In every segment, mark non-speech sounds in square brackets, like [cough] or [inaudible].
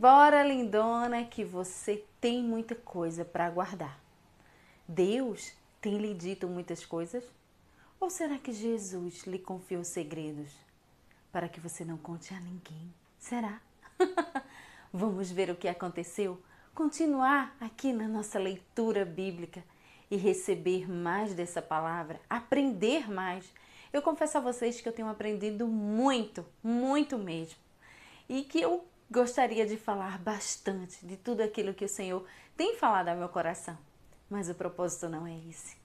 embora, lindona, que você tem muita coisa para guardar. Deus tem lhe dito muitas coisas? Ou será que Jesus lhe confiou segredos para que você não conte a ninguém? Será? [laughs] Vamos ver o que aconteceu? Continuar aqui na nossa leitura bíblica e receber mais dessa palavra, aprender mais. Eu confesso a vocês que eu tenho aprendido muito, muito mesmo. E que eu gostaria de falar bastante de tudo aquilo que o Senhor tem falado ao meu coração. Mas o propósito não é esse.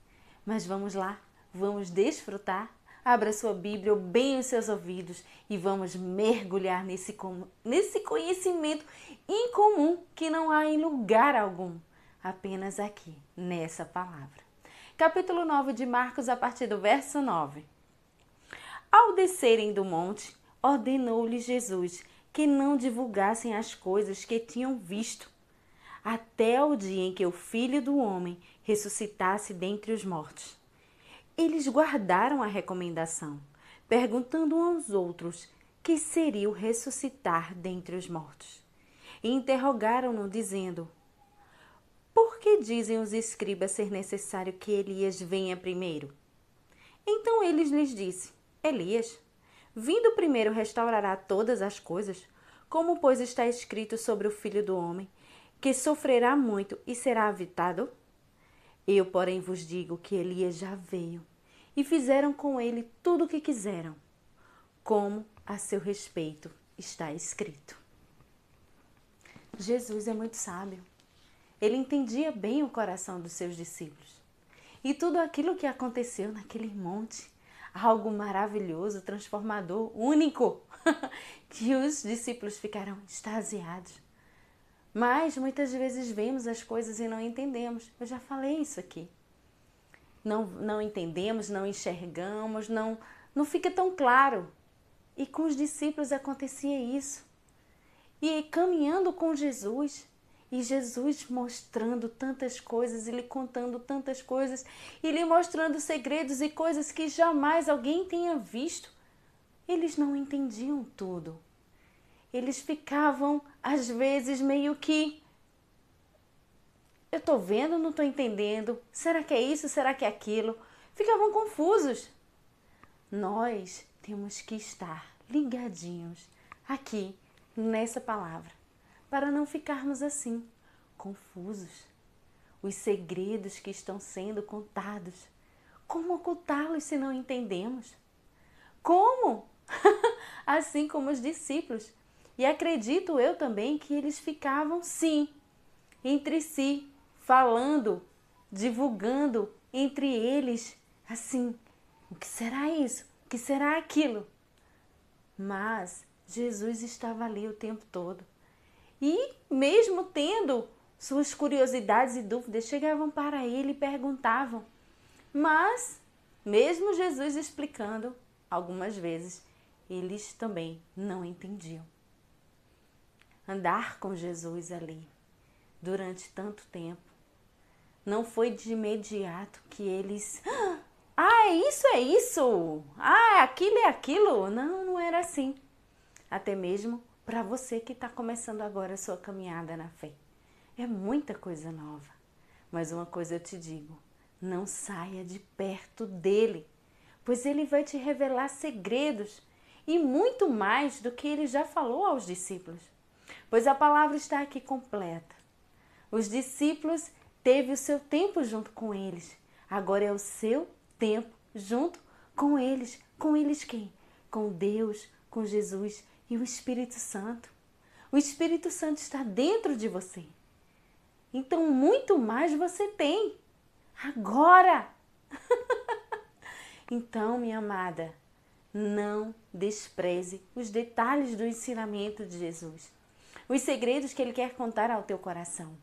Mas vamos lá, vamos desfrutar. Abra sua Bíblia ou bem os seus ouvidos e vamos mergulhar nesse, nesse conhecimento incomum que não há em lugar algum apenas aqui, nessa palavra. Capítulo 9 de Marcos, a partir do verso 9. Ao descerem do monte, ordenou-lhes Jesus que não divulgassem as coisas que tinham visto, até o dia em que o filho do homem ressuscitasse dentre os mortos. Eles guardaram a recomendação, perguntando aos outros que seria o ressuscitar dentre os mortos. E interrogaram-no, dizendo: por que dizem os escribas ser necessário que Elias venha primeiro? Então eles lhes disse: Elias, vindo primeiro restaurará todas as coisas, como pois está escrito sobre o filho do homem, que sofrerá muito e será avitado? Eu, porém, vos digo que Elias já veio e fizeram com ele tudo o que quiseram, como a seu respeito está escrito. Jesus é muito sábio. Ele entendia bem o coração dos seus discípulos. E tudo aquilo que aconteceu naquele monte, algo maravilhoso, transformador, único, [laughs] que os discípulos ficaram extasiados. Mas muitas vezes vemos as coisas e não entendemos. Eu já falei isso aqui. Não, não entendemos, não enxergamos, não, não fica tão claro. E com os discípulos acontecia isso. E caminhando com Jesus, e Jesus mostrando tantas coisas e lhe contando tantas coisas e lhe mostrando segredos e coisas que jamais alguém tenha visto. Eles não entendiam tudo. Eles ficavam, às vezes, meio que. Eu estou vendo, não estou entendendo. Será que é isso? Será que é aquilo? Ficavam confusos. Nós temos que estar ligadinhos aqui nessa palavra para não ficarmos assim, confusos. Os segredos que estão sendo contados. Como ocultá-los se não entendemos? Como? [laughs] assim como os discípulos. E acredito eu também que eles ficavam, sim, entre si, falando, divulgando entre eles, assim: o que será isso? O que será aquilo? Mas Jesus estava ali o tempo todo e, mesmo tendo suas curiosidades e dúvidas, chegavam para ele e perguntavam. Mas, mesmo Jesus explicando, algumas vezes eles também não entendiam. Andar com Jesus ali durante tanto tempo não foi de imediato que eles. Ah, é isso, é isso! Ah, aquilo é aquilo! Não, não era assim. Até mesmo para você que está começando agora a sua caminhada na fé. É muita coisa nova. Mas uma coisa eu te digo: não saia de perto dele, pois ele vai te revelar segredos e muito mais do que ele já falou aos discípulos. Pois a palavra está aqui completa. Os discípulos teve o seu tempo junto com eles. Agora é o seu tempo junto com eles. Com eles quem? Com Deus, com Jesus e o Espírito Santo. O Espírito Santo está dentro de você. Então, muito mais você tem agora. [laughs] então, minha amada, não despreze os detalhes do ensinamento de Jesus, os segredos que ele quer contar ao teu coração.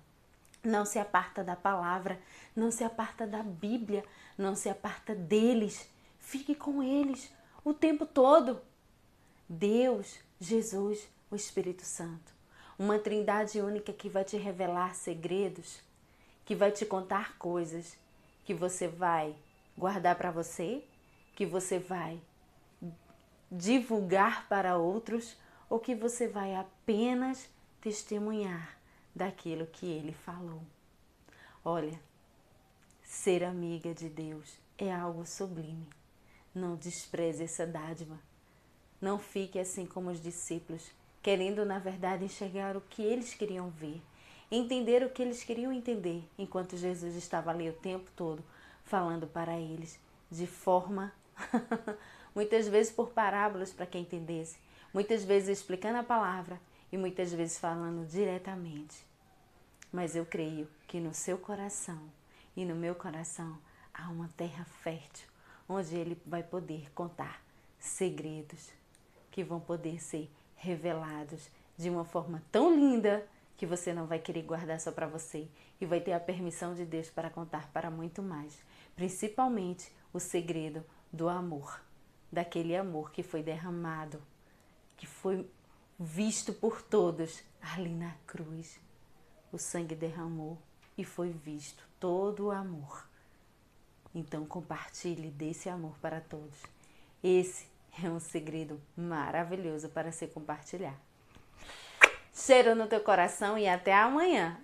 Não se aparta da palavra, não se aparta da Bíblia, não se aparta deles. Fique com eles o tempo todo. Deus Jesus, o Espírito Santo. Uma trindade única que vai te revelar segredos, que vai te contar coisas que você vai guardar para você, que você vai divulgar para outros ou que você vai apenas testemunhar daquilo que ele falou. Olha, ser amiga de Deus é algo sublime. Não despreze essa dádiva. Não fique assim como os discípulos, querendo na verdade enxergar o que eles queriam ver, entender o que eles queriam entender, enquanto Jesus estava ali o tempo todo falando para eles de forma [laughs] muitas vezes por parábolas para que entendesse, muitas vezes explicando a palavra e muitas vezes falando diretamente. Mas eu creio que no seu coração e no meu coração há uma terra fértil onde ele vai poder contar segredos que vão poder ser revelados de uma forma tão linda que você não vai querer guardar só para você e vai ter a permissão de Deus para contar para muito mais, principalmente o segredo do amor, daquele amor que foi derramado, que foi visto por todos ali na cruz. O sangue derramou e foi visto todo o amor. Então compartilhe desse amor para todos. Esse é um segredo maravilhoso para se compartilhar. Cheiro no teu coração e até amanhã.